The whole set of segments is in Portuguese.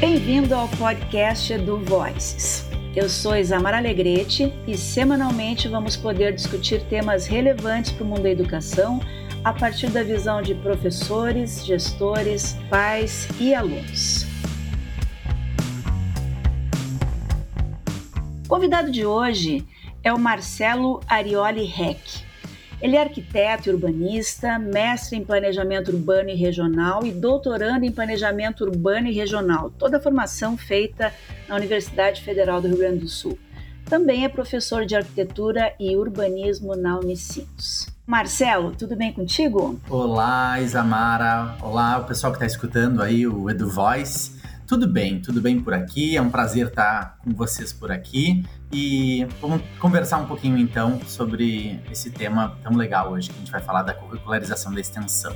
Bem-vindo ao podcast do Voices. Eu sou Isamara Alegrete e semanalmente vamos poder discutir temas relevantes para o mundo da educação a partir da visão de professores, gestores, pais e alunos. O convidado de hoje é o Marcelo Arioli Reck. Ele é arquiteto e urbanista, mestre em planejamento urbano e regional e doutorando em planejamento urbano e regional, toda a formação feita na Universidade Federal do Rio Grande do Sul. Também é professor de arquitetura e urbanismo na Unicinos. Marcelo, tudo bem contigo? Olá, Isamara. Olá, o pessoal que está escutando aí o Edu Voice. Tudo bem, tudo bem por aqui. É um prazer estar com vocês por aqui. E vamos conversar um pouquinho então sobre esse tema tão legal hoje, que a gente vai falar da curricularização da extensão.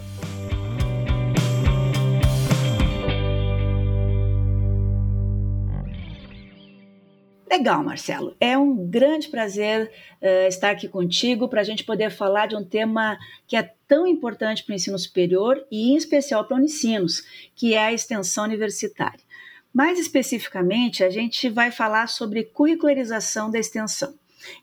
Legal, Marcelo. É um grande prazer uh, estar aqui contigo para a gente poder falar de um tema que é tão importante para o ensino superior e, em especial, para o Unicinos, que é a extensão universitária. Mais especificamente, a gente vai falar sobre curricularização da extensão.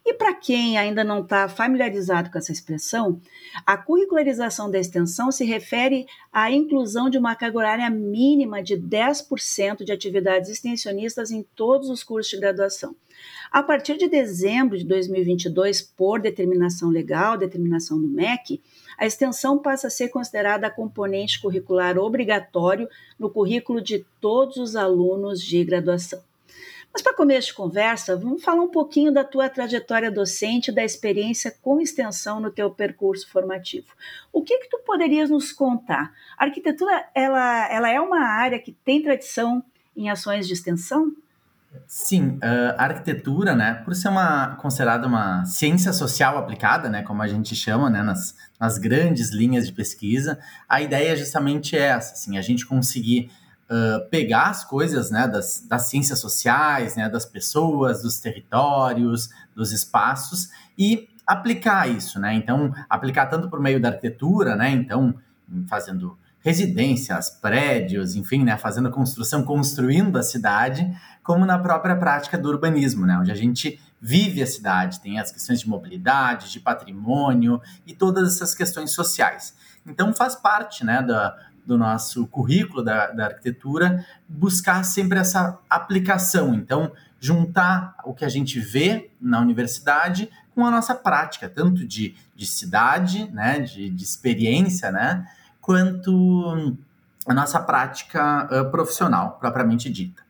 E para quem ainda não está familiarizado com essa expressão, a curricularização da extensão se refere à inclusão de uma carga horária mínima de 10% de atividades extensionistas em todos os cursos de graduação. A partir de dezembro de 2022, por determinação legal, determinação do MEC, a extensão passa a ser considerada componente curricular obrigatório no currículo de todos os alunos de graduação. Mas para começo de conversa, vamos falar um pouquinho da tua trajetória docente, da experiência com extensão no teu percurso formativo. O que que tu poderias nos contar? A arquitetura, ela, ela é uma área que tem tradição em ações de extensão? Sim, a arquitetura, né, por ser uma considerada uma ciência social aplicada, né, como a gente chama, né, nas, nas grandes linhas de pesquisa, a ideia é justamente essa, assim, a gente conseguir uh, pegar as coisas, né, das, das ciências sociais, né, das pessoas, dos territórios, dos espaços e aplicar isso, né, então aplicar tanto por meio da arquitetura, né, então fazendo residências, prédios, enfim, né, fazendo construção, construindo a cidade, como na própria prática do urbanismo, né, onde a gente vive a cidade, tem as questões de mobilidade, de patrimônio e todas essas questões sociais. Então faz parte, né, da, do nosso currículo da, da arquitetura buscar sempre essa aplicação. Então juntar o que a gente vê na universidade com a nossa prática, tanto de, de cidade, né, de, de experiência, né, quanto a nossa prática uh, profissional, propriamente dita.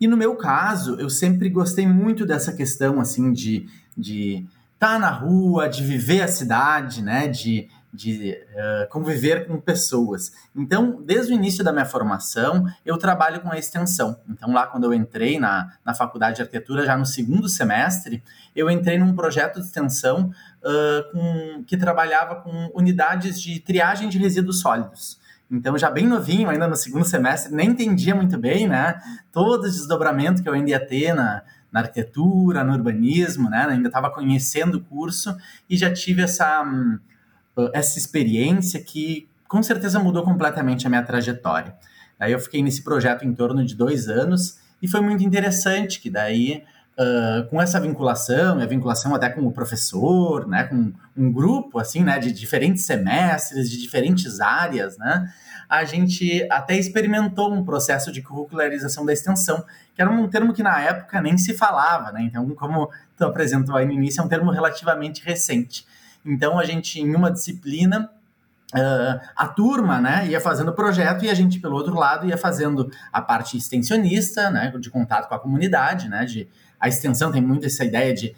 E no meu caso, eu sempre gostei muito dessa questão, assim, de estar de tá na rua, de viver a cidade, né, de, de uh, conviver com pessoas. Então, desde o início da minha formação, eu trabalho com a extensão. Então, lá quando eu entrei na, na faculdade de arquitetura, já no segundo semestre, eu entrei num projeto de extensão uh, com, que trabalhava com unidades de triagem de resíduos sólidos. Então, já bem novinho, ainda no segundo semestre, nem entendia muito bem, né? Todo o desdobramento que eu ainda ia ter na, na arquitetura, no urbanismo, né? Ainda estava conhecendo o curso e já tive essa, hum, essa experiência que com certeza mudou completamente a minha trajetória. Aí eu fiquei nesse projeto em torno de dois anos e foi muito interessante, que daí uh, com essa vinculação, e a vinculação até com o professor, né, com um grupo assim, né, de diferentes semestres, de diferentes áreas, né, a gente até experimentou um processo de curricularização da extensão, que era um termo que na época nem se falava, né? Então, como tu apresentou aí no início, é um termo relativamente recente. Então, a gente, em uma disciplina, Uh, a turma né, ia fazendo o projeto e a gente, pelo outro lado, ia fazendo a parte extensionista, né, de contato com a comunidade, né, de a extensão tem muito essa ideia de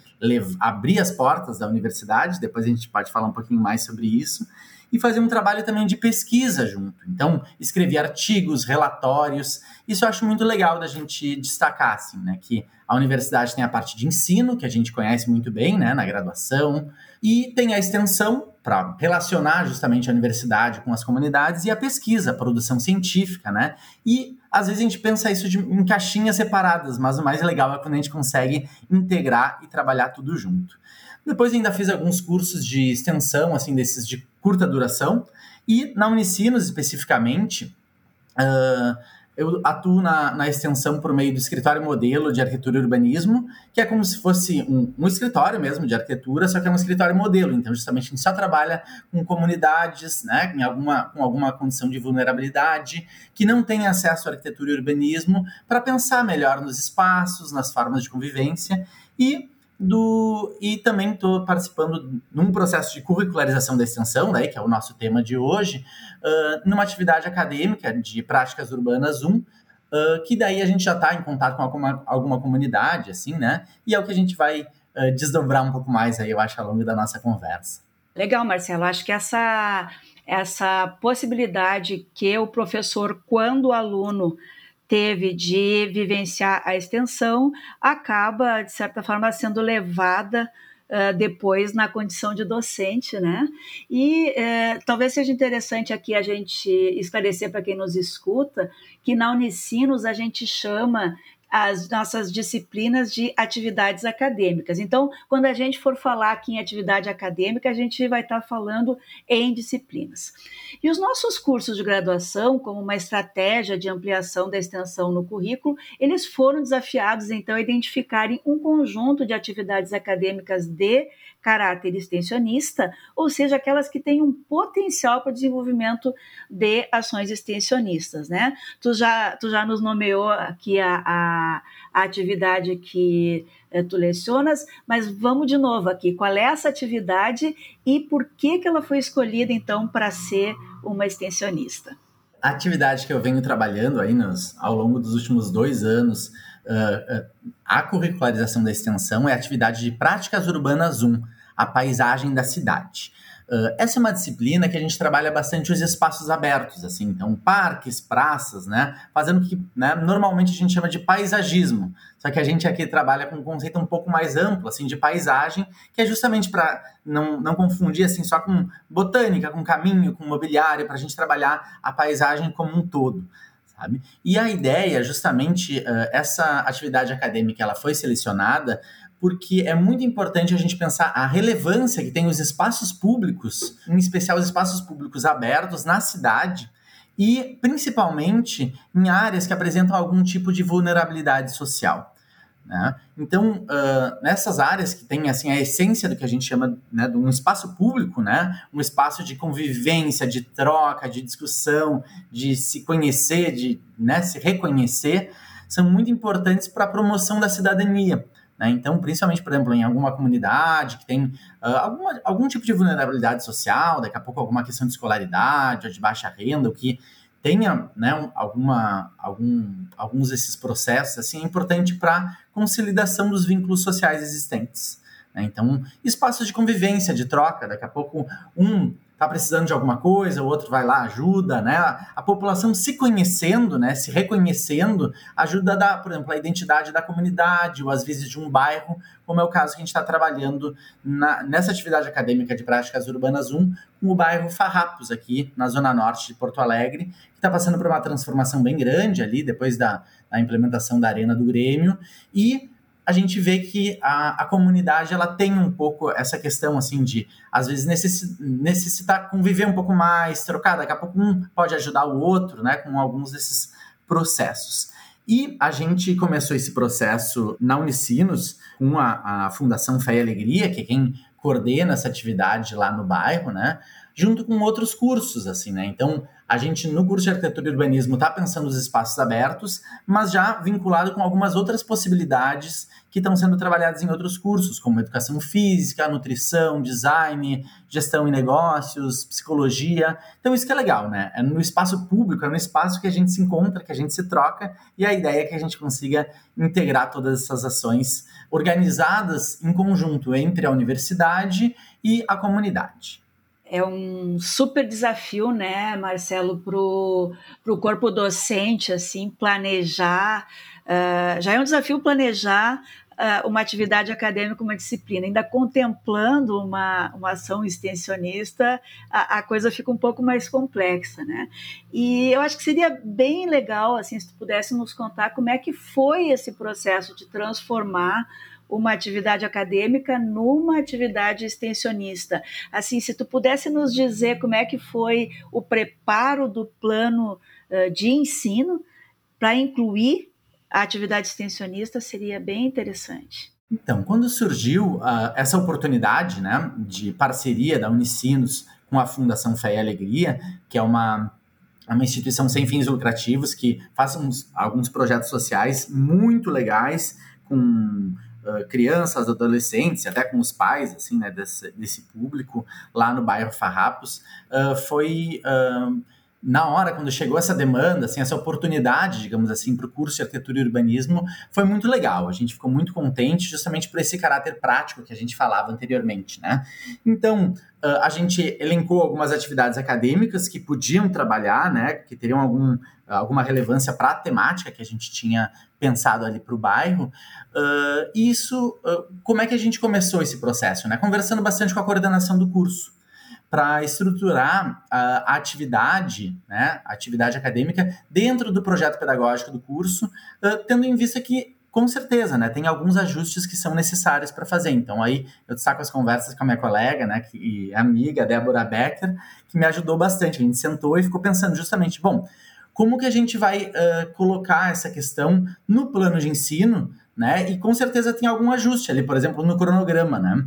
abrir as portas da universidade, depois a gente pode falar um pouquinho mais sobre isso, e fazer um trabalho também de pesquisa junto. Então, escrever artigos, relatórios, isso eu acho muito legal da gente destacar, assim, né, que a universidade tem a parte de ensino, que a gente conhece muito bem, né, na graduação, e tem a extensão, para relacionar justamente a universidade com as comunidades, e a pesquisa, a produção científica, né, e às vezes a gente pensa isso de, em caixinhas separadas, mas o mais legal é quando a gente consegue integrar e trabalhar tudo junto. Depois ainda fiz alguns cursos de extensão, assim, desses de curta duração, e na Unicinos especificamente, uh, eu atuo na, na extensão por meio do escritório modelo de arquitetura e urbanismo, que é como se fosse um, um escritório mesmo de arquitetura, só que é um escritório modelo. Então, justamente, a gente só trabalha com comunidades, né, em alguma, com alguma condição de vulnerabilidade, que não têm acesso à arquitetura e urbanismo, para pensar melhor nos espaços, nas formas de convivência e do e também estou participando num processo de curricularização da extensão, né, que é o nosso tema de hoje, uh, numa atividade acadêmica de práticas urbanas 1, uh, que daí a gente já está em contato com alguma, alguma comunidade, assim, né? E é o que a gente vai uh, desdobrar um pouco mais aí, eu acho, ao longo da nossa conversa. Legal, Marcelo. Acho que essa, essa possibilidade que o professor, quando o aluno teve de vivenciar a extensão acaba, de certa forma, sendo levada uh, depois na condição de docente, né? E uh, talvez seja interessante aqui a gente esclarecer para quem nos escuta que na Unicinos a gente chama as nossas disciplinas de atividades acadêmicas. Então, quando a gente for falar aqui em atividade acadêmica, a gente vai estar falando em disciplinas. E os nossos cursos de graduação, como uma estratégia de ampliação da extensão no currículo, eles foram desafiados então a identificarem um conjunto de atividades acadêmicas de caráter extensionista, ou seja, aquelas que têm um potencial para desenvolvimento de ações extensionistas, né? Tu já, tu já nos nomeou aqui a, a, a atividade que é, tu lecionas, mas vamos de novo aqui, qual é essa atividade e por que, que ela foi escolhida, então, para ser uma extensionista? A atividade que eu venho trabalhando aí nos, ao longo dos últimos dois anos uh, a curricularização da extensão é a atividade de práticas urbanas 1, a paisagem da cidade. Uh, essa é uma disciplina que a gente trabalha bastante os espaços abertos, assim, então parques, praças, né, fazendo o que né, normalmente a gente chama de paisagismo, só que a gente aqui trabalha com um conceito um pouco mais amplo, assim, de paisagem, que é justamente para não, não confundir, assim, só com botânica, com caminho, com mobiliário, para a gente trabalhar a paisagem como um todo sabe? E a ideia, justamente, uh, essa atividade acadêmica, ela foi selecionada porque é muito importante a gente pensar a relevância que tem os espaços públicos, em especial os espaços públicos abertos na cidade, e principalmente em áreas que apresentam algum tipo de vulnerabilidade social. Né? Então, uh, nessas áreas que tem assim a essência do que a gente chama né, de um espaço público, né? um espaço de convivência, de troca, de discussão, de se conhecer, de né, se reconhecer, são muito importantes para a promoção da cidadania. Né? Então, principalmente, por exemplo, em alguma comunidade que tem uh, alguma, algum tipo de vulnerabilidade social, daqui a pouco alguma questão de escolaridade ou de baixa renda, o que tenha né, alguma, algum, alguns desses processos, assim, é importante para consolidação dos vínculos sociais existentes. Né? Então, espaços de convivência, de troca, daqui a pouco um está precisando de alguma coisa, o outro vai lá, ajuda, né? A população se conhecendo, né, se reconhecendo, ajuda a dar, por exemplo, a identidade da comunidade, ou às vezes de um bairro, como é o caso que a gente está trabalhando na, nessa atividade acadêmica de práticas urbanas 1, com o bairro Farrapos, aqui na zona norte de Porto Alegre, que está passando por uma transformação bem grande ali, depois da, da implementação da Arena do Grêmio, e a gente vê que a, a comunidade ela tem um pouco essa questão assim de às vezes necess, necessitar conviver um pouco mais, trocar, daqui a pouco um pode ajudar o outro, né, com alguns desses processos. E a gente começou esse processo na Unicinos com a, a Fundação Fé e Alegria, que é quem coordena essa atividade lá no bairro, né? Junto com outros cursos, assim, né? Então, a gente no curso de arquitetura e urbanismo está pensando nos espaços abertos, mas já vinculado com algumas outras possibilidades que estão sendo trabalhadas em outros cursos, como educação física, nutrição, design, gestão em negócios, psicologia. Então isso que é legal, né? É no espaço público, é no espaço que a gente se encontra, que a gente se troca, e a ideia é que a gente consiga integrar todas essas ações organizadas em conjunto entre a universidade e a comunidade é um super desafio, né, Marcelo, para o corpo docente, assim, planejar. Uh, já é um desafio planejar uh, uma atividade acadêmica, uma disciplina. Ainda contemplando uma, uma ação extensionista, a, a, coisa fica um pouco mais complexa, né? E eu acho que seria bem legal, assim, se tu pudesse nos contar como é que foi esse processo de transformar uma atividade acadêmica numa atividade extensionista. Assim, se tu pudesse nos dizer como é que foi o preparo do plano uh, de ensino para incluir a atividade extensionista seria bem interessante. Então, quando surgiu uh, essa oportunidade né, de parceria da Unicinos com a Fundação Fé e Alegria, que é uma, uma instituição sem fins lucrativos que faz uns, alguns projetos sociais muito legais com uh, crianças, adolescentes, até com os pais assim, né, desse, desse público lá no bairro Farrapos, uh, foi na hora, quando chegou essa demanda, assim, essa oportunidade, digamos assim, para o curso de arquitetura e urbanismo, foi muito legal. A gente ficou muito contente justamente por esse caráter prático que a gente falava anteriormente, né? Então, a gente elencou algumas atividades acadêmicas que podiam trabalhar, né, que teriam algum, alguma relevância para a temática que a gente tinha pensado ali para o bairro. Uh, isso, uh, como é que a gente começou esse processo? Né? Conversando bastante com a coordenação do curso para estruturar a, atividade, né, a atividade acadêmica dentro do projeto pedagógico do curso, tendo em vista que com certeza, né? Tem alguns ajustes que são necessários para fazer. Então, aí eu destaco as conversas com a minha colega, né? Que, e amiga, Débora Becker, que me ajudou bastante. A gente sentou e ficou pensando justamente, bom, como que a gente vai uh, colocar essa questão no plano de ensino, né? E com certeza tem algum ajuste ali, por exemplo, no cronograma, né?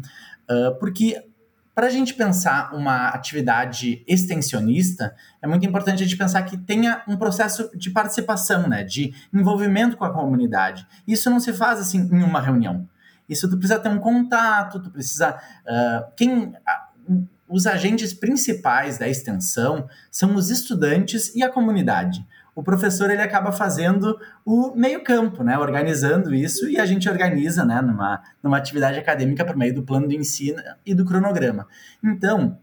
Uh, porque para a gente pensar uma atividade extensionista, é muito importante a gente pensar que tenha um processo de participação, né, de envolvimento com a comunidade. Isso não se faz assim em uma reunião. Isso tu precisa ter um contato, tu precisa. Uh, quem, uh, os agentes principais da extensão são os estudantes e a comunidade o professor ele acaba fazendo o meio-campo, né? Organizando isso e a gente organiza, né? Numa, numa atividade acadêmica por meio do plano de ensino e do cronograma. Então,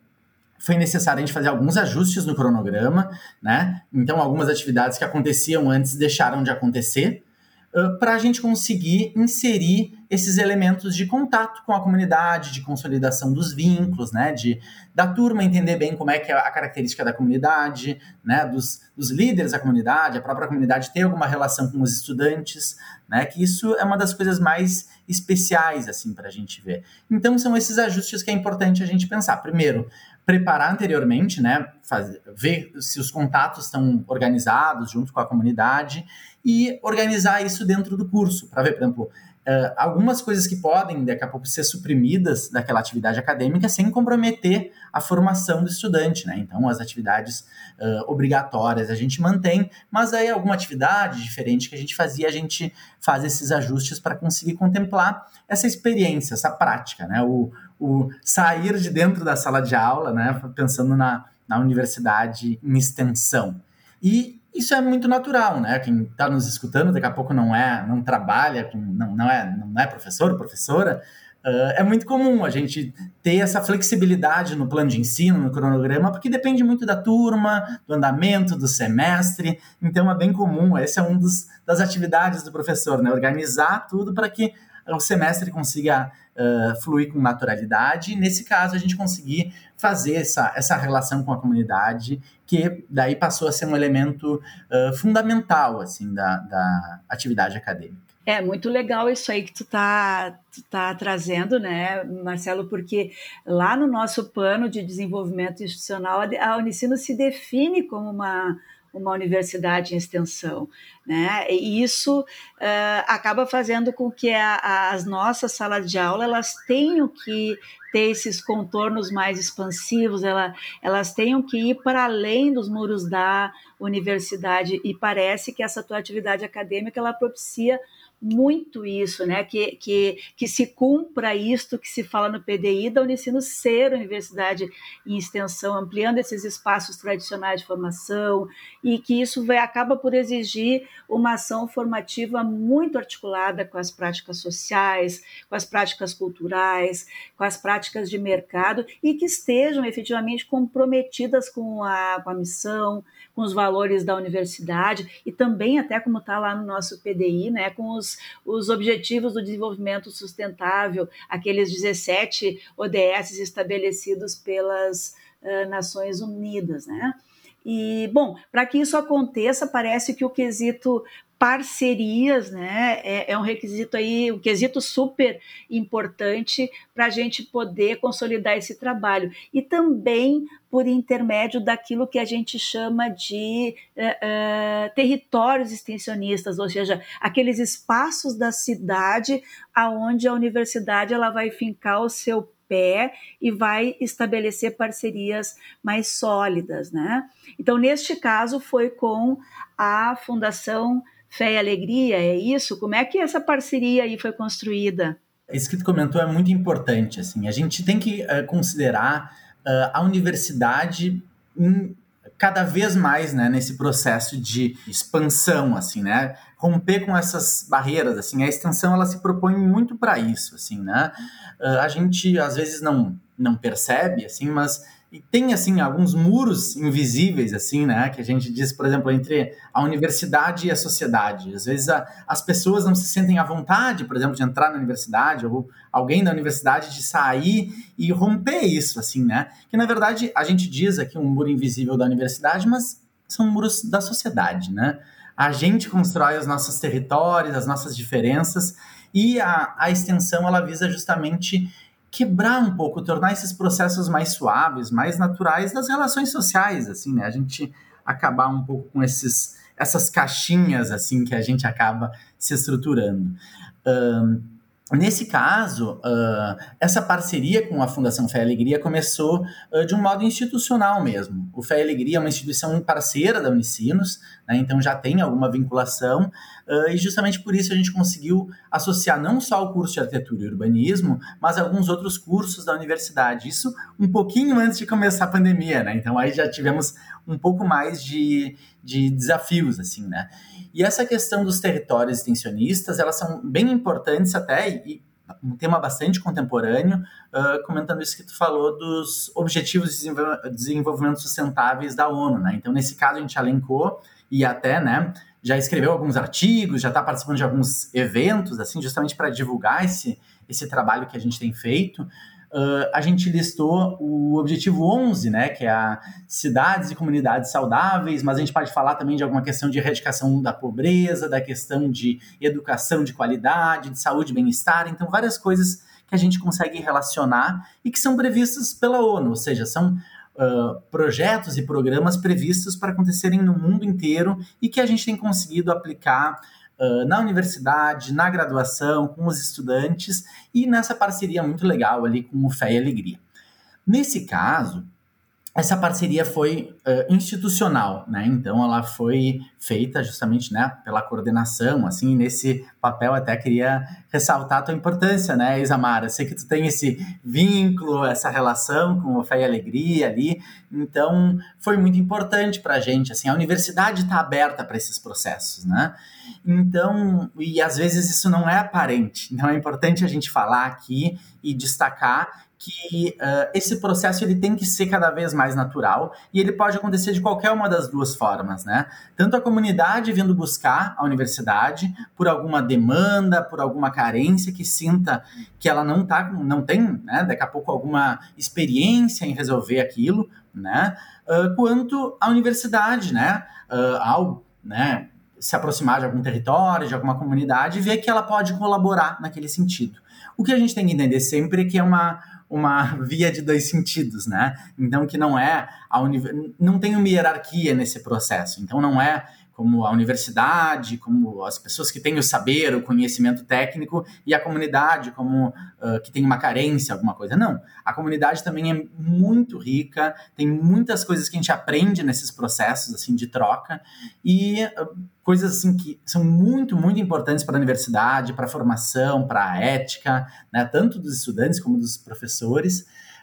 foi necessário a gente fazer alguns ajustes no cronograma, né? Então, algumas atividades que aconteciam antes deixaram de acontecer, para a gente conseguir inserir esses elementos de contato com a comunidade, de consolidação dos vínculos, né, de da turma entender bem como é que é a característica da comunidade, né, dos, dos líderes da comunidade, a própria comunidade ter alguma relação com os estudantes, né, que isso é uma das coisas mais especiais assim para a gente ver. Então são esses ajustes que é importante a gente pensar. Primeiro, preparar anteriormente, né, fazer, ver se os contatos estão organizados junto com a comunidade e organizar isso dentro do curso para ver, por exemplo Uh, algumas coisas que podem, daqui a pouco, ser suprimidas daquela atividade acadêmica sem comprometer a formação do estudante, né? Então, as atividades uh, obrigatórias a gente mantém, mas aí alguma atividade diferente que a gente fazia, a gente faz esses ajustes para conseguir contemplar essa experiência, essa prática, né? O, o sair de dentro da sala de aula, né? Pensando na, na universidade em extensão. E isso é muito natural, né? Quem está nos escutando daqui a pouco não é, não trabalha, não, não, é, não é professor, professora. Uh, é muito comum a gente ter essa flexibilidade no plano de ensino, no cronograma, porque depende muito da turma, do andamento, do semestre. Então é bem comum, essa é uma das atividades do professor, né? Organizar tudo para que o semestre consiga uh, fluir com naturalidade. E nesse caso, a gente conseguir fazer essa, essa relação com a comunidade, que daí passou a ser um elemento uh, fundamental assim da, da atividade acadêmica. É muito legal isso aí que tu tá, tu tá trazendo, né, Marcelo, porque lá no nosso plano de desenvolvimento institucional, a Unicino se define como uma, uma universidade em extensão. Né? E isso uh, acaba fazendo com que a, as nossas salas de aula elas tenham que ter esses contornos mais expansivos, ela, elas tenham que ir para além dos muros da universidade e parece que essa tua atividade acadêmica ela propicia muito isso, né? Que, que, que se cumpra isto que se fala no PDI da Unicino ser universidade em extensão, ampliando esses espaços tradicionais de formação, e que isso vai, acaba por exigir uma ação formativa muito articulada com as práticas sociais, com as práticas culturais, com as práticas de mercado, e que estejam efetivamente comprometidas com a, com a missão, com os valores da universidade, e também até como está lá no nosso PDI, né? Com os os, Objetivos do Desenvolvimento Sustentável, aqueles 17 ODS estabelecidos pelas uh, Nações Unidas, né? E, bom, para que isso aconteça, parece que o quesito parcerias, né? É, é, um requisito aí, um quesito super importante para a gente poder consolidar esse trabalho. E também por intermédio daquilo que a gente chama de uh, uh, territórios extensionistas, ou seja, aqueles espaços da cidade aonde a universidade ela vai fincar o seu pé e vai estabelecer parcerias mais sólidas, né? Então, neste caso, foi com a Fundação Fé e Alegria, é isso? Como é que essa parceria aí foi construída? Isso que tu comentou é muito importante, assim, a gente tem que uh, considerar uh, a universidade em, cada vez mais, né, nesse processo de expansão, assim, né, romper com essas barreiras, assim, a extensão, ela se propõe muito para isso, assim, né, uh, a gente às vezes não, não percebe, assim, mas e tem, assim, alguns muros invisíveis, assim, né? Que a gente diz, por exemplo, entre a universidade e a sociedade. Às vezes a, as pessoas não se sentem à vontade, por exemplo, de entrar na universidade, ou alguém da universidade de sair e romper isso, assim, né? Que, na verdade, a gente diz aqui um muro invisível da universidade, mas são muros da sociedade, né? A gente constrói os nossos territórios, as nossas diferenças, e a, a extensão, ela visa justamente quebrar um pouco, tornar esses processos mais suaves, mais naturais das relações sociais, assim, né? A gente acabar um pouco com esses, essas caixinhas, assim, que a gente acaba se estruturando. Um, Nesse caso, uh, essa parceria com a Fundação Fé e Alegria começou uh, de um modo institucional mesmo. O Fé e Alegria é uma instituição parceira da Unicinos, né, então já tem alguma vinculação, uh, e justamente por isso a gente conseguiu associar não só o curso de Arquitetura e Urbanismo, mas alguns outros cursos da universidade. Isso um pouquinho antes de começar a pandemia, né? Então aí já tivemos um pouco mais de, de desafios, assim, né? E essa questão dos territórios extensionistas, elas são bem importantes até, e um tema bastante contemporâneo, uh, comentando isso que tu falou dos Objetivos de Desenvolvimento Sustentáveis da ONU, né? Então, nesse caso, a gente alencou e até, né, já escreveu alguns artigos, já está participando de alguns eventos, assim, justamente para divulgar esse, esse trabalho que a gente tem feito uh, a gente listou o objetivo 11, né, que é a cidades e comunidades saudáveis, mas a gente pode falar também de alguma questão de erradicação da pobreza, da questão de educação de qualidade, de saúde e bem-estar, então várias coisas que a gente consegue relacionar e que são previstas pela ONU, ou seja, são Uh, projetos e programas previstos para acontecerem no mundo inteiro e que a gente tem conseguido aplicar na universidade, na graduação, com os estudantes e nessa parceria muito legal ali com o Fé e Alegria. Nesse caso, essa parceria foi uh, institucional, né? Então ela foi feita justamente, né, pela coordenação, assim, nesse papel até queria ressaltar a tua importância, né, Isamara? Sei que tu tem esse vínculo, essa relação com o Fé e Alegria ali, então foi muito importante para a gente, assim, a universidade está aberta para esses processos, né? Então, e às vezes isso não é aparente, então é importante a gente falar aqui e destacar que uh, esse processo ele tem que ser cada vez mais natural e ele pode acontecer de qualquer uma das duas formas, né? Tanto a comunidade vindo buscar a universidade por alguma demanda, por alguma carência que sinta que ela não tá, não tem, né? Daqui a pouco alguma experiência em resolver aquilo, né? Uh, quanto a universidade, né? Uh, ao, né? Se aproximar de algum território, de alguma comunidade e ver que ela pode colaborar naquele sentido. O que a gente tem que entender sempre é que é uma uma via de dois sentidos, né? Então que não é a não tem uma hierarquia nesse processo. Então não é como a universidade, como as pessoas que têm o saber, o conhecimento técnico, e a comunidade, como uh, que tem uma carência, alguma coisa. Não. A comunidade também é muito rica, tem muitas coisas que a gente aprende nesses processos assim de troca, e uh, coisas assim que são muito, muito importantes para a universidade, para a formação, para a ética, né, tanto dos estudantes como dos professores.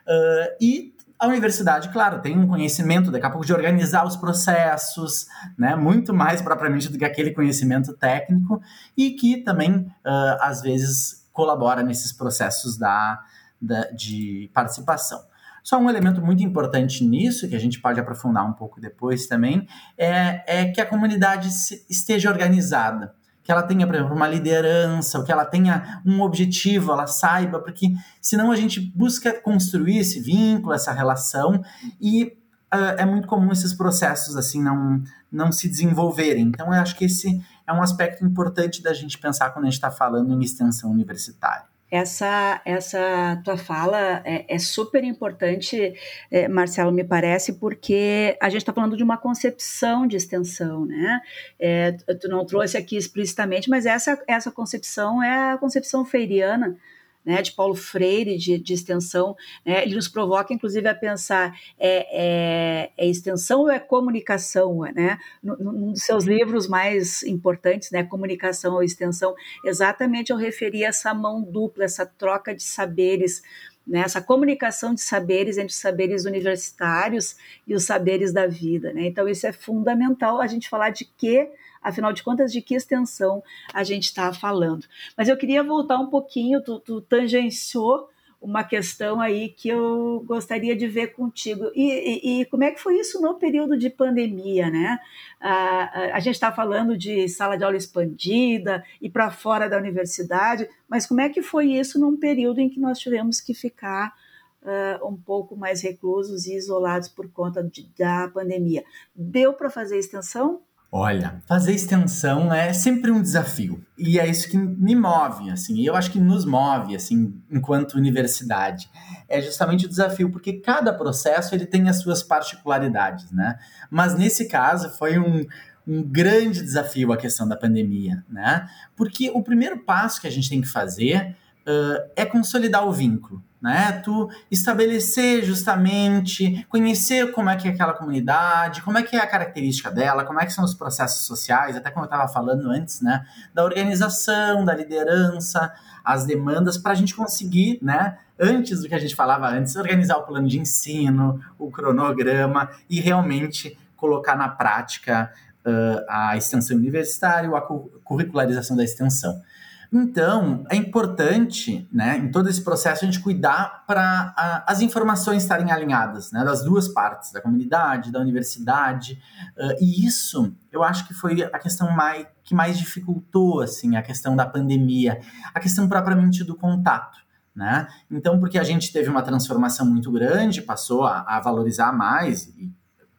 Uh, e a universidade, claro, tem um conhecimento daqui a pouco de organizar os processos, né, muito mais propriamente do que aquele conhecimento técnico, e que também, uh, às vezes, colabora nesses processos da, da, de participação. Só um elemento muito importante nisso, que a gente pode aprofundar um pouco depois também, é, é que a comunidade esteja organizada que ela tenha, por exemplo, uma liderança, ou que ela tenha um objetivo, ela saiba, porque senão a gente busca construir esse vínculo, essa relação, e uh, é muito comum esses processos assim não, não se desenvolverem. Então, eu acho que esse é um aspecto importante da gente pensar quando a gente está falando em extensão universitária. Essa, essa tua fala é, é super importante, é, Marcelo, me parece, porque a gente está falando de uma concepção de extensão, né? É, tu não trouxe aqui explicitamente, mas essa, essa concepção é a concepção feiriana, né, de Paulo Freire, de, de extensão, né, ele nos provoca, inclusive, a pensar é, é, é extensão ou é comunicação, né? Num dos seus livros mais importantes, né, Comunicação ou Extensão, exatamente eu referi essa mão dupla, essa troca de saberes, né, essa comunicação de saberes entre os saberes universitários e os saberes da vida. Né? Então, isso é fundamental a gente falar de que afinal de contas, de que extensão a gente está falando. Mas eu queria voltar um pouquinho, tu, tu tangenciou uma questão aí que eu gostaria de ver contigo. E, e, e, como é que foi isso no período de pandemia, né? A, gente está falando de sala de aula expandida e para fora da universidade, mas como é que foi isso num período em que nós tivemos que ficar um pouco mais reclusos e isolados por conta de, da pandemia? Deu para fazer extensão? Olha, fazer extensão é sempre um desafio. E é isso que me move, assim. E eu acho que nos move, assim, enquanto universidade. É justamente o desafio, porque cada processo ele tem as suas particularidades, né? Mas nesse caso foi um, um grande desafio a questão da pandemia, né? Porque o primeiro passo que a gente tem que fazer uh, é consolidar o vínculo né? Tu estabelecer justamente, conhecer como é que é aquela comunidade, como é que é a característica dela, como é que são os processos sociais, até como eu estava falando antes, né? Da organização, da liderança, as demandas, para a gente conseguir, né? Antes do que a gente falava antes, organizar o plano de ensino, o cronograma e realmente colocar na prática uh, a extensão universitária, a curricularização da extensão. Então, é importante, né, em todo esse processo, a gente cuidar para as informações estarem alinhadas, né, das duas partes, da comunidade, da universidade. Uh, e isso, eu acho que foi a questão mais, que mais dificultou, assim, a questão da pandemia, a questão propriamente do contato. Né? Então, porque a gente teve uma transformação muito grande, passou a, a valorizar mais, e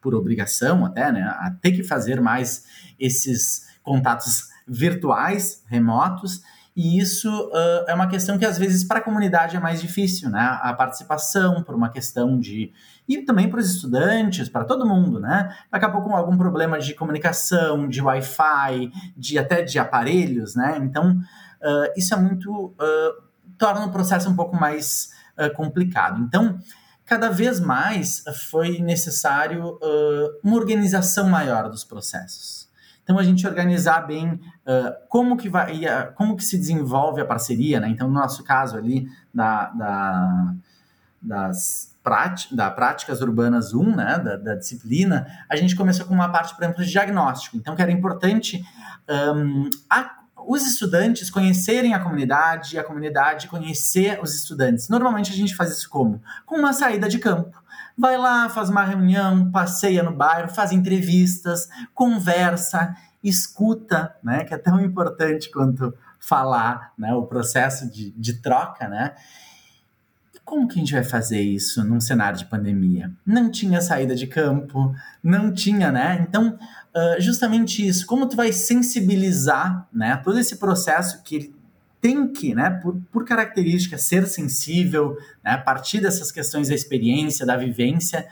por obrigação até, né, a ter que fazer mais esses contatos virtuais, remotos, e isso uh, é uma questão que às vezes para a comunidade é mais difícil, né? A participação por uma questão de e também para os estudantes, para todo mundo, né? Daqui a pouco algum problema de comunicação, de Wi-Fi, de até de aparelhos, né? Então uh, isso é muito uh, torna o processo um pouco mais complicado. Então cada vez mais foi necessário uma organização maior dos processos. Então a gente organizar bem uh, como que vai, como que se desenvolve a parceria, né? Então no nosso caso ali da, da das da práticas urbanas 1, né, da, da, disciplina, a gente começou com uma parte, por exemplo, de diagnóstico. Então, que era importante um, a, os estudantes conhecerem a comunidade, a comunidade conhecer os estudantes. Normalmente a gente faz isso como? Com uma saída de campo vai lá, faz uma reunião, passeia no bairro, faz entrevistas, conversa, escuta, né? Que é tão importante quanto falar, né? O processo de, de troca, né? como que a gente vai fazer isso num cenário de pandemia? Não tinha saída de campo, não tinha, né? Então, justamente isso, como tu vai sensibilizar, né? Todo esse processo que tem que, né, por, por característica, ser sensível, né, partir dessas questões da experiência, da vivência,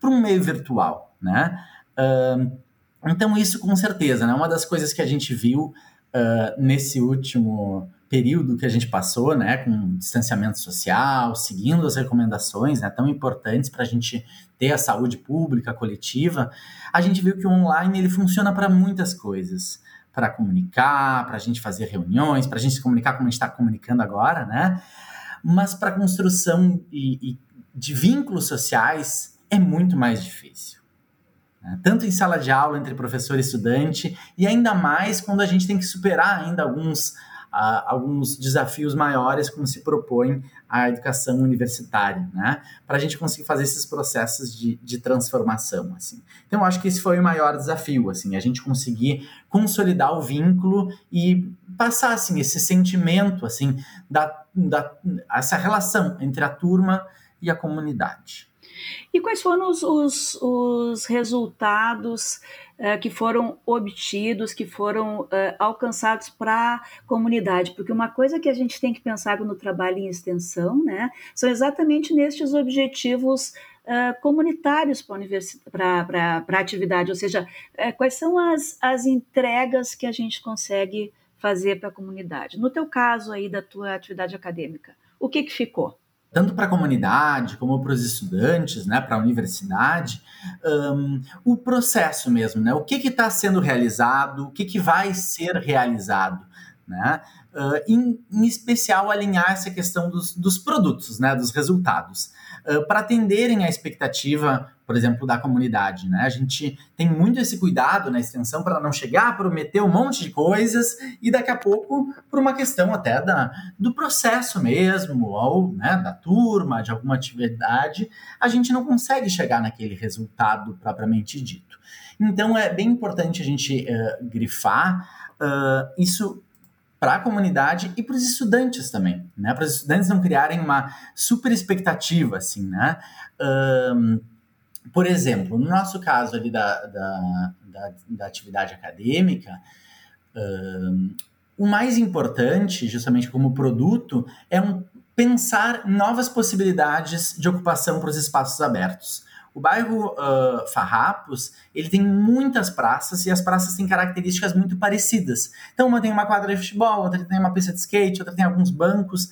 para um meio virtual, né? Uh, então, isso com certeza, né? Uma das coisas que a gente viu uh, nesse último período que a gente passou, né, com distanciamento social, seguindo as recomendações, né, tão importantes para a gente ter a saúde pública coletiva, a gente viu que o online ele funciona para muitas coisas para comunicar, para a gente fazer reuniões, para a gente se comunicar como a gente está comunicando agora, né? Mas para construção e, e de vínculos sociais é muito mais difícil. Né? Tanto em sala de aula entre professor e estudante, e ainda mais quando a gente tem que superar ainda alguns alguns desafios maiores como se propõe a educação universitária, né? Para a gente conseguir fazer esses processos de, de transformação, assim. Então, acho que esse foi o maior desafio, assim, a gente conseguir consolidar o vínculo e passar, assim, esse sentimento, assim, da, da essa relação entre a turma e a comunidade. E quais foram os, os, os resultados uh, que foram obtidos, que foram uh, alcançados para a comunidade? Porque uma coisa que a gente tem que pensar no trabalho em extensão né, são exatamente nestes objetivos uh, comunitários para a atividade, ou seja, quais são as, as entregas que a gente consegue fazer para a comunidade. No teu caso aí da tua atividade acadêmica, o que, que ficou? Tanto para a comunidade como para os estudantes, né, para a universidade, um, o processo mesmo, né, o que está sendo realizado, o que, que vai ser realizado, né, uh, em, em, especial alinhar essa questão dos, dos produtos, né, dos resultados, para atenderem à expectativa por exemplo, da comunidade. Né? A gente tem muito esse cuidado na extensão para não chegar a prometer um monte de coisas e daqui a pouco, por uma questão até da, do processo mesmo, ou né, da turma, de alguma atividade, a gente não consegue chegar naquele resultado propriamente dito. Então é bem importante a gente uh, grifar uh, isso para a comunidade e para os estudantes também, né? Para os estudantes não criarem uma super expectativa, assim, né? Uh, por exemplo, no nosso caso ali da, da, da, da atividade acadêmica, um, o mais importante, justamente como produto, é um, pensar novas possibilidades de ocupação para os espaços abertos. O bairro uh, Farrapos, ele tem muitas praças e as praças têm características muito parecidas. Então, uma tem uma quadra de futebol, outra tem uma pista de skate, outra tem alguns bancos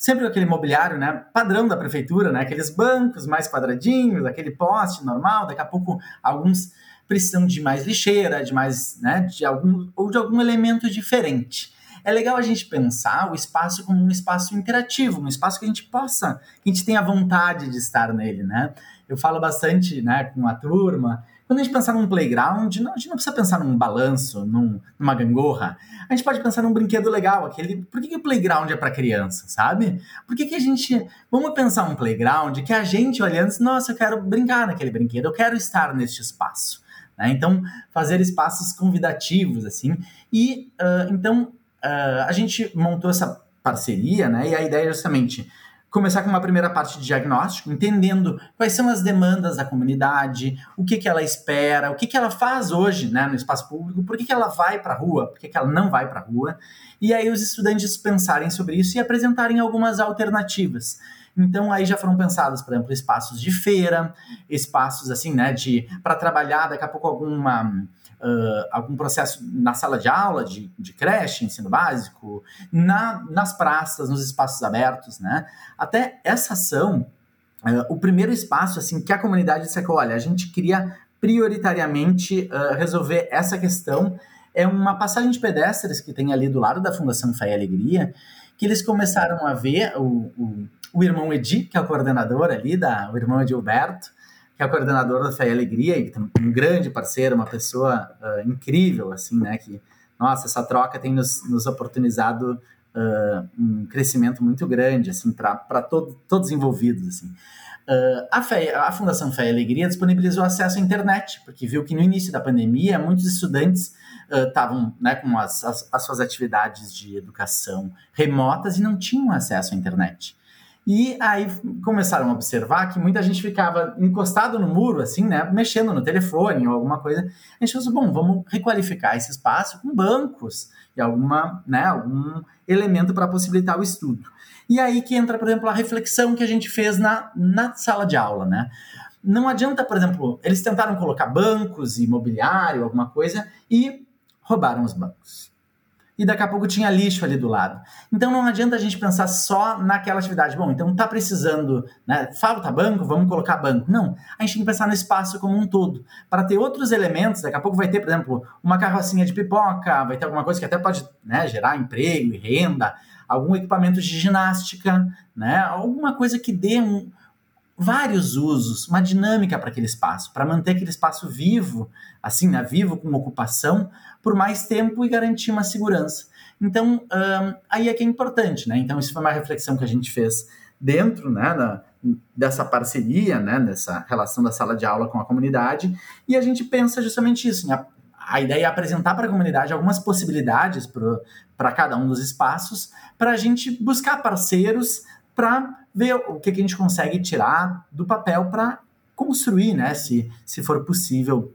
sempre aquele mobiliário, né, padrão da prefeitura, né, aqueles bancos mais quadradinhos, aquele poste normal, daqui a pouco alguns precisam de mais lixeira, de mais, né, de algum ou de algum elemento diferente. É legal a gente pensar o espaço como um espaço interativo, um espaço que a gente possa, que a gente tenha vontade de estar nele, né? Eu falo bastante, né, com a turma, quando a gente pensar num playground, não, a gente não precisa pensar num balanço, num, numa gangorra. A gente pode pensar num brinquedo legal, aquele. Por que, que o playground é para criança, sabe? Por que, que a gente. Vamos pensar um playground que a gente olhando, nossa, eu quero brincar naquele brinquedo, eu quero estar neste espaço. Né? Então, fazer espaços convidativos, assim. E uh, então uh, a gente montou essa parceria, né? E a ideia é justamente começar com uma primeira parte de diagnóstico, entendendo quais são as demandas da comunidade, o que, que ela espera, o que, que ela faz hoje né, no espaço público, por que, que ela vai para a rua, por que, que ela não vai para a rua, e aí os estudantes pensarem sobre isso e apresentarem algumas alternativas. Então aí já foram pensados, por exemplo, espaços de feira, espaços assim, né, de para trabalhar daqui a pouco alguma uh, algum processo na sala de aula, de, de creche, ensino básico, na, nas praças, nos espaços abertos, né? Até essa ação, uh, o primeiro espaço, assim, que a comunidade disse que, olha, a gente queria prioritariamente uh, resolver essa questão, é uma passagem de pedestres que tem ali do lado da Fundação Fé e Alegria, que eles começaram a ver o, o, o irmão Edi, que é o coordenador ali, da, o irmão Edilberto, que é o coordenador da Fé e Alegria, um grande parceiro, uma pessoa uh, incrível, assim, né? Que, nossa, essa troca tem nos, nos oportunizado uh, um crescimento muito grande, assim, para todo, todos envolvidos, assim. Uh, a, Fé, a Fundação Fé e Alegria disponibilizou acesso à internet, porque viu que no início da pandemia muitos estudantes estavam né, com as, as, as, suas atividades de educação remotas e não tinham acesso à internet. E aí começaram a observar que muita gente ficava encostado no muro, assim, né? Mexendo no telefone ou alguma coisa. A gente pensou, bom, vamos requalificar esse espaço com bancos e alguma, né, algum elemento para possibilitar o estudo. E aí que entra, por exemplo, a reflexão que a gente fez na, na sala de aula, né? Não adianta, por exemplo, eles tentaram colocar bancos e mobiliário, alguma coisa, e roubaram os bancos e daqui a pouco tinha lixo ali do lado. Então não adianta a gente pensar só naquela atividade. Bom, então tá precisando, né? Falta banco, vamos colocar banco. Não, a gente tem que pensar no espaço como um todo. Para ter outros elementos, daqui a pouco vai ter, por exemplo, uma carrocinha de pipoca, vai ter alguma coisa que até pode né, gerar emprego e renda, algum equipamento de ginástica, né? Alguma coisa que dê um, vários usos, uma dinâmica para aquele espaço, para manter aquele espaço vivo, assim, né, vivo com ocupação, por mais tempo e garantir uma segurança. Então, aí é que é importante, né? Então, isso foi uma reflexão que a gente fez dentro, né, dessa parceria, né, dessa relação da sala de aula com a comunidade, e a gente pensa justamente isso, né? A ideia é apresentar para a comunidade algumas possibilidades para cada um dos espaços, para a gente buscar parceiros para ver o que, que a gente consegue tirar do papel para construir, né, se, se for possível,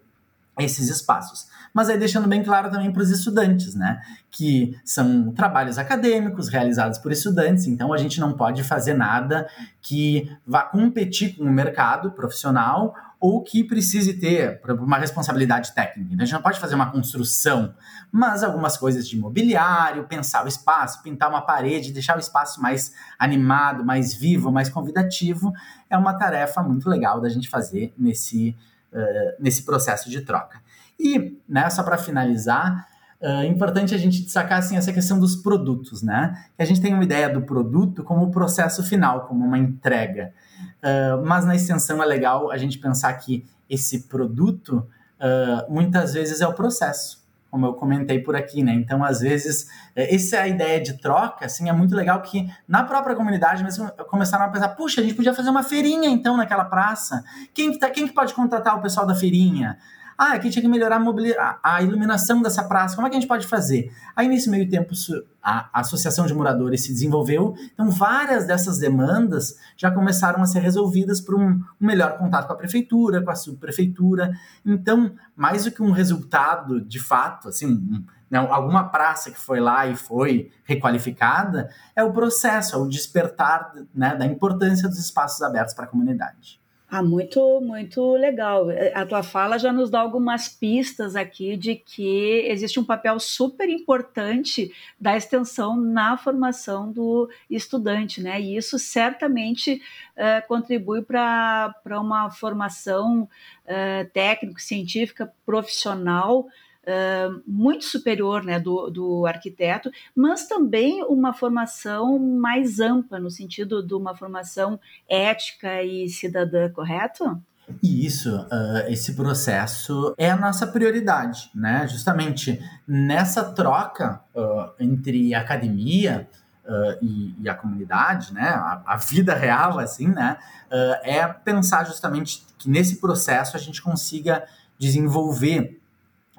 esses espaços. Mas aí deixando bem claro também para os estudantes, né? Que são trabalhos acadêmicos realizados por estudantes, então a gente não pode fazer nada que vá competir com o mercado profissional ou que precise ter uma responsabilidade técnica. Então, a gente não pode fazer uma construção, mas algumas coisas de mobiliário, pensar o espaço, pintar uma parede, deixar o espaço mais animado, mais vivo, mais convidativo, é uma tarefa muito legal da gente fazer nesse, uh, nesse processo de troca. E, né, só para finalizar, uh, importante a gente destacar assim, essa questão dos produtos, né? Que a gente tem uma ideia do produto como o processo final, como uma entrega. Uh, mas na extensão é legal a gente pensar que esse produto uh, muitas vezes é o processo, como eu comentei por aqui, né? Então, às vezes, essa é a ideia de troca, assim, é muito legal que na própria comunidade mesmo começaram a pensar, puxa, a gente podia fazer uma feirinha então naquela praça. Quem que, tá, quem que pode contratar o pessoal da feirinha? Ah, aqui tinha que melhorar a, a, iluminação dessa praça. Como é que a gente pode fazer? Aí, nesse meio tempo, a, a Associação de Moradores se desenvolveu. Então, várias dessas demandas já começaram a ser resolvidas por um, um melhor contato com a prefeitura, com a subprefeitura. Então, mais do que um resultado de fato, assim, um, né, alguma praça que foi lá e foi requalificada, é o processo, é o despertar né, da importância dos espaços abertos para a comunidade. Ah, muito, muito legal. É, a tua fala já nos dá algumas pistas aqui de que existe um papel super importante da extensão na formação do estudante, né? E isso certamente é, contribui para uma formação é, técnico-científica profissional muito superior né, do, do arquiteto, mas também uma formação mais ampla, no sentido de uma formação ética e cidadã, correto? Isso, uh, esse processo é a nossa prioridade, né? Justamente nessa troca uh, entre academia uh, e, e, a comunidade, né? A, a, vida real, assim, né? é pensar justamente que nesse processo a gente consiga desenvolver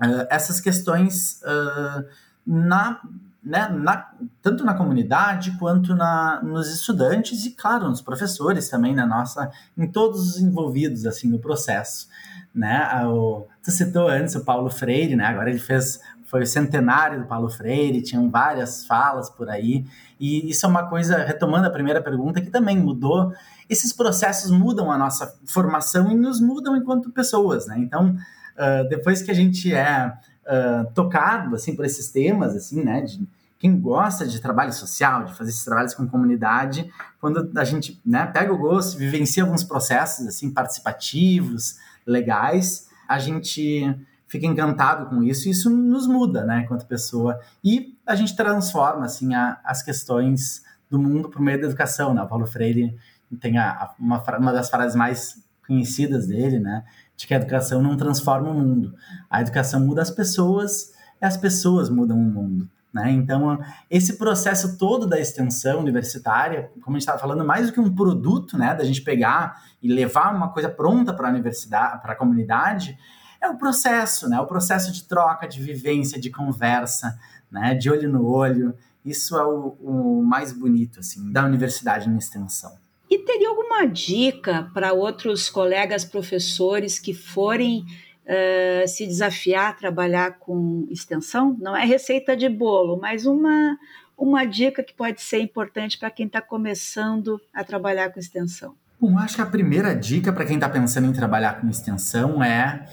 uh, essas questões uh, na, né, na, tanto na comunidade quanto na, nos estudantes e, claro, nos professores também, na nossa, em todos os envolvidos assim no processo. Né? O, tu citou antes o Paulo Freire, né? agora ele fez foi o centenário do Paulo Freire, tinham várias falas por aí, e isso é uma coisa, retomando a primeira pergunta, que também mudou. Esses processos mudam a nossa formação e nos mudam enquanto pessoas, né? Então, uh, depois que a gente é uh, tocado assim por esses temas, assim, né, de quem gosta de trabalho social, de fazer esses trabalhos com comunidade, quando a gente né, pega o gosto, vivencia alguns processos assim participativos, legais, a gente fica encantado com isso e isso nos muda, né, enquanto pessoa e a gente transforma assim a, as questões do mundo por meio da educação, né? O Paulo Freire tem a, a, uma, uma das frases mais conhecidas dele, né? De que a educação não transforma o mundo. A educação muda as pessoas e as pessoas mudam o mundo. Né? Então, esse processo todo da extensão universitária, como a gente estava falando, mais do que um produto, né, da gente pegar e levar uma coisa pronta para a universidade, para a comunidade, é o processo, né, o processo de troca, de vivência, de conversa, né, de olho no olho. Isso é o, o mais bonito assim da universidade na extensão. E teria alguma dica para outros colegas professores que forem uh, se desafiar a trabalhar com extensão? Não é receita de bolo, mas uma, uma dica que pode ser importante para quem está começando a trabalhar com extensão. Bom, acho que a primeira dica para quem está pensando em trabalhar com extensão é: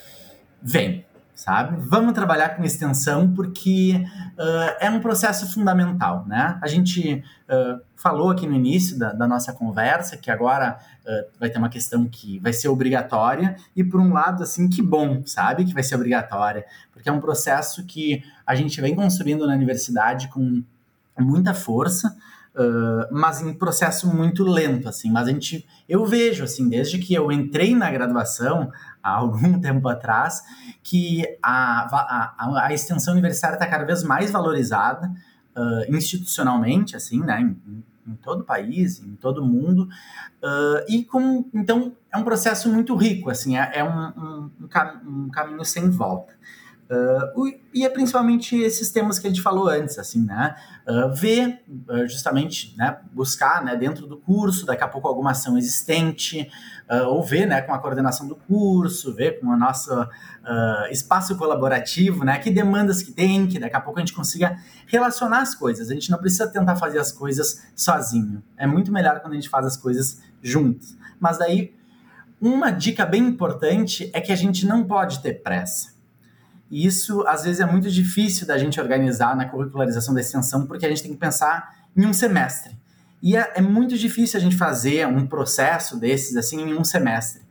vem, sabe? Vamos trabalhar com extensão porque uh, é um processo fundamental, né? A gente uh, falou aqui no início da, da nossa conversa que agora uh, vai ter uma questão que vai ser obrigatória e por um lado, assim, que bom, sabe? Que vai ser obrigatória, porque é um processo que a gente vem construindo na universidade com muita força, Uh, mas em processo muito lento, assim. Mas a gente, eu vejo, assim, desde que eu entrei na graduação, há algum tempo atrás, que a, a, a extensão universitária está cada vez mais valorizada uh, institucionalmente, assim, né, em, em, todo o país, em todo o mundo, uh, e com, então é um processo muito rico, assim, é, é um, um, um, caminho sem volta. Uh, e é principalmente esses temas que a gente falou antes, assim, né? Uh, ver, uh, justamente, né? Buscar, né? Dentro do curso, daqui a pouco alguma ação existente, ou ver, né? Com a coordenação do curso, ver com o nosso espaço colaborativo, né? Que demandas que tem, que daqui a pouco a gente consiga relacionar as coisas. A gente não precisa tentar fazer as coisas sozinho. É muito melhor quando a gente faz as coisas juntos. Mas daí, uma dica bem importante é que a gente não pode ter pressa e isso, às vezes, é muito difícil da gente organizar na curricularização da extensão, porque a gente tem que pensar em um semestre. E é, é muito difícil a gente fazer um processo desses assim em um semestre.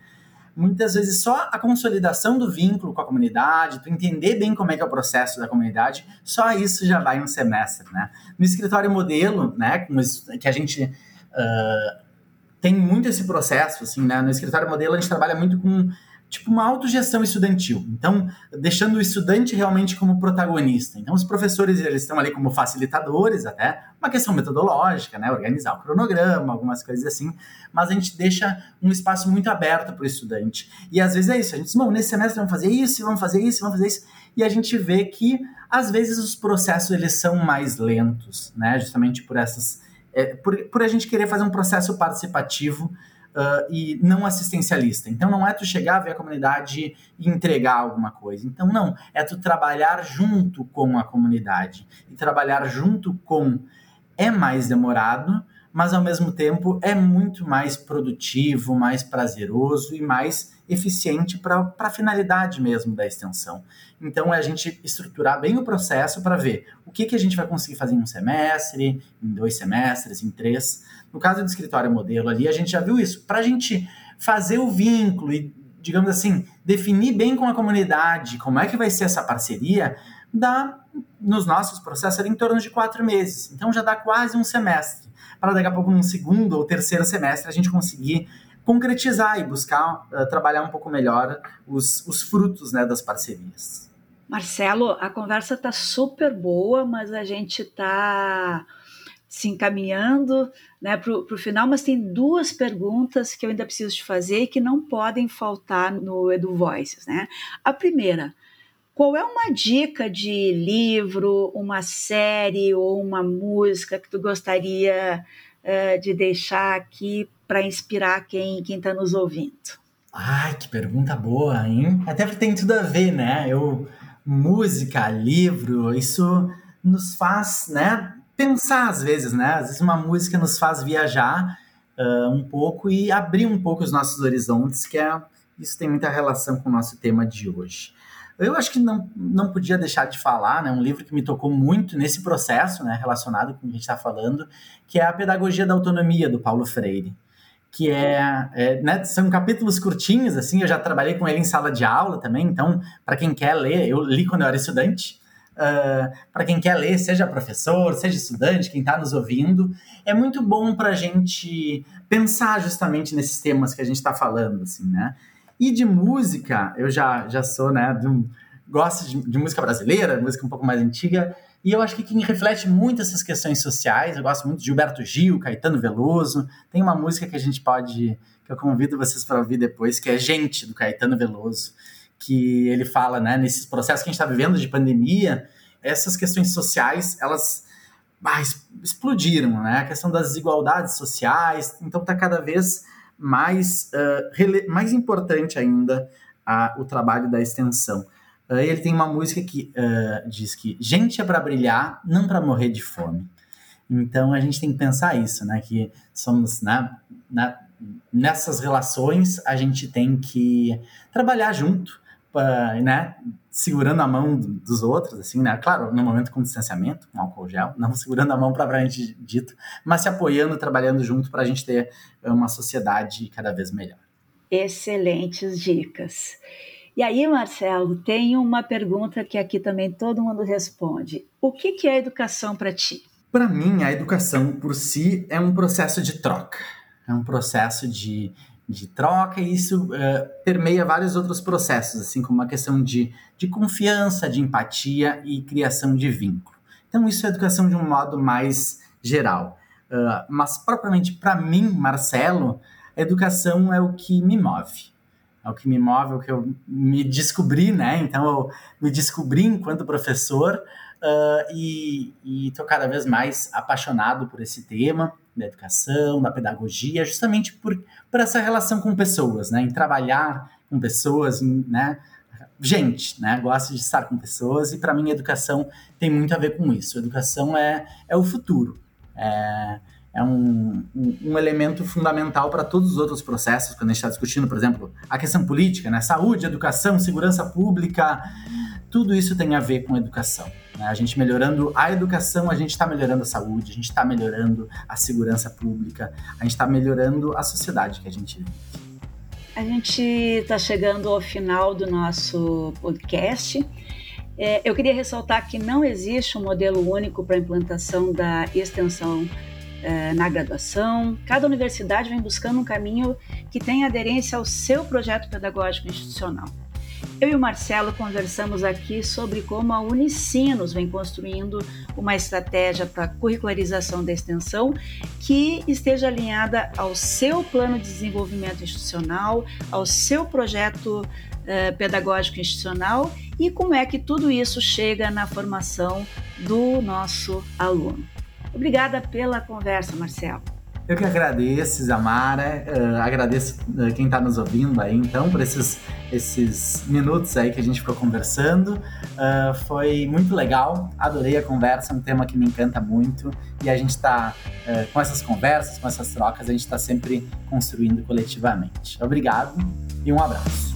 Muitas vezes só a consolidação do vínculo com a comunidade, tu entender bem como é que é o processo da comunidade, só isso já vai um semestre, né? No escritório modelo, né, que a gente uh, tem muito esse processo, assim, né? No escritório modelo a gente trabalha muito com tipo uma autogestão estudantil. Então, deixando o estudante realmente como protagonista. Então, os professores eles estão ali como facilitadores até, uma questão metodológica, né, organizar o cronograma, algumas coisas assim, mas a gente deixa um espaço muito aberto para o estudante. E às vezes é isso, a gente diz, bom, nesse semestre vamos fazer isso, vamos fazer isso, vamos fazer isso, e a gente vê que às vezes os processos eles são mais lentos, né, justamente por essas é, por, por a gente querer fazer um processo participativo uh, e não assistencialista. Então não é tu chegar, ver a comunidade e entregar alguma coisa. Então não, é tu trabalhar junto com a comunidade. E trabalhar junto com é mais demorado, mas ao mesmo tempo é muito mais produtivo, mais prazeroso e mais eficiente para a finalidade mesmo da extensão. Então é a gente estruturar bem o processo para ver o que, que a gente vai conseguir fazer em um semestre, em dois semestres, em três. No caso do escritório modelo ali, a gente já viu isso. Para a gente fazer o vínculo e, digamos assim, definir bem com a comunidade como é que vai ser essa parceria, dá nos nossos processos em torno de quatro meses. Então já dá quase um semestre. Para daqui a pouco, num segundo ou terceiro semestre, a gente conseguir concretizar e buscar uh, trabalhar um pouco melhor os, os frutos né, das parcerias. Marcelo, a conversa está super boa, mas a gente está se encaminhando né, para o final, mas tem duas perguntas que eu ainda preciso te fazer e que não podem faltar no Edu Voices. Né? A primeira, qual é uma dica de livro, uma série ou uma música que tu gostaria uh, de deixar aqui para inspirar quem está nos ouvindo? Ai, que pergunta boa, hein? Até porque tem tudo a ver, né? Eu, música, livro, isso nos faz, né? Pensar às vezes, né? Às vezes uma música nos faz viajar uh, um pouco e abrir um pouco os nossos horizontes, que é isso tem muita relação com o nosso tema de hoje. Eu acho que não, não podia deixar de falar, né? Um livro que me tocou muito nesse processo, né? Relacionado com o que a gente está falando, que é a Pedagogia da Autonomia, do Paulo Freire que é, é né, são capítulos curtinhos, assim, eu já trabalhei com ele em sala de aula também, então, para quem quer ler, eu li quando eu era estudante, uh, para quem quer ler, seja professor, seja estudante, quem está nos ouvindo, é muito bom para a gente pensar justamente nesses temas que a gente está falando, assim, né? E de música, eu já, já sou, né, um, gosto de, de música brasileira, música um pouco mais antiga, e eu acho que quem reflete muito essas questões sociais, eu gosto muito de Gilberto Gil, Caetano Veloso. Tem uma música que a gente pode, que eu convido vocês para ouvir depois, que é Gente, do Caetano Veloso, que ele fala, né, nesses processos que a gente está vivendo de pandemia, essas questões sociais, elas ah, explodiram, né? A questão das desigualdades sociais, então está cada vez mais, uh, mais importante ainda uh, o trabalho da extensão. Uh, ele tem uma música que diz que gente é para brilhar, não para morrer de fome. Então a gente tem que pensar isso, né? Que somos né, na, nessas relações a gente tem que trabalhar junto, né? Segurando a mão dos outros, assim, né? Claro, no momento com distanciamento, com álcool gel, não segurando a mão propriamente dito, mas se apoiando, trabalhando junto para a gente ter uma sociedade cada vez melhor. Excelentes dicas. E aí, Marcelo, tem uma pergunta que aqui também todo mundo responde. O que, que é educação para ti? Para mim, a educação por si é um processo de troca. É um processo de, de troca e isso uh, permeia vários outros processos, assim como a questão de, de confiança, de empatia e criação de vínculo. Então, isso é educação de um modo mais geral. Uh, mas, propriamente para mim, Marcelo, a educação é o que me move é o que me move, é o que eu me descobri, né? Então eu me descobri enquanto professor uh, e estou cada vez mais apaixonado por esse tema da educação, da pedagogia, justamente por, por essa relação com pessoas, né? Em trabalhar com pessoas, em, né? Gente, né? Gosto de estar com pessoas e para mim a educação tem muito a ver com isso. A educação é, é o futuro. É, é um, um, um, elemento fundamental para todos os outros processos, quando a gente está discutindo, por exemplo, a questão política, né? saúde, educação, segurança pública, tudo isso tem a ver com educação. Né? A gente melhorando a educação, a gente está melhorando a saúde, a gente está melhorando a segurança pública, a gente está melhorando a sociedade que a gente vive. A gente está chegando ao final do nosso podcast. É, eu queria ressaltar que não existe um modelo único para a implantação da extensão é, na graduação. Cada universidade vem buscando um caminho que tenha aderência ao seu projeto pedagógico institucional. Eu e o Marcelo conversamos aqui sobre como a Unicinos vem construindo uma estratégia para curricularização da extensão que esteja alinhada ao seu plano de desenvolvimento institucional, ao seu projeto eh, pedagógico institucional e como é que tudo isso chega na formação do nosso aluno. Obrigada pela conversa, Marcelo. Eu que agradeço, Zamara, uh, agradeço uh, quem está nos ouvindo aí, então, por esses, esses minutos aí que a gente ficou conversando. Uh, foi muito legal, adorei a conversa, é um tema que me encanta muito e a gente está, com essas conversas, com essas trocas, a gente está sempre construindo coletivamente. Obrigado e um abraço.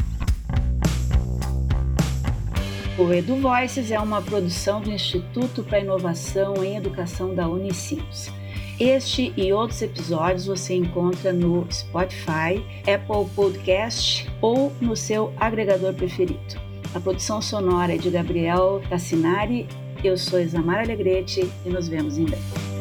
O Edu Voices é uma produção do Instituto para Inovação em Educação da Unicinos. Este e outros episódios você encontra no Spotify, Apple Podcast ou no seu agregador preferido. A produção sonora é de Gabriel Tassinari. Eu sou Isamara Alegrete e nos vemos em breve.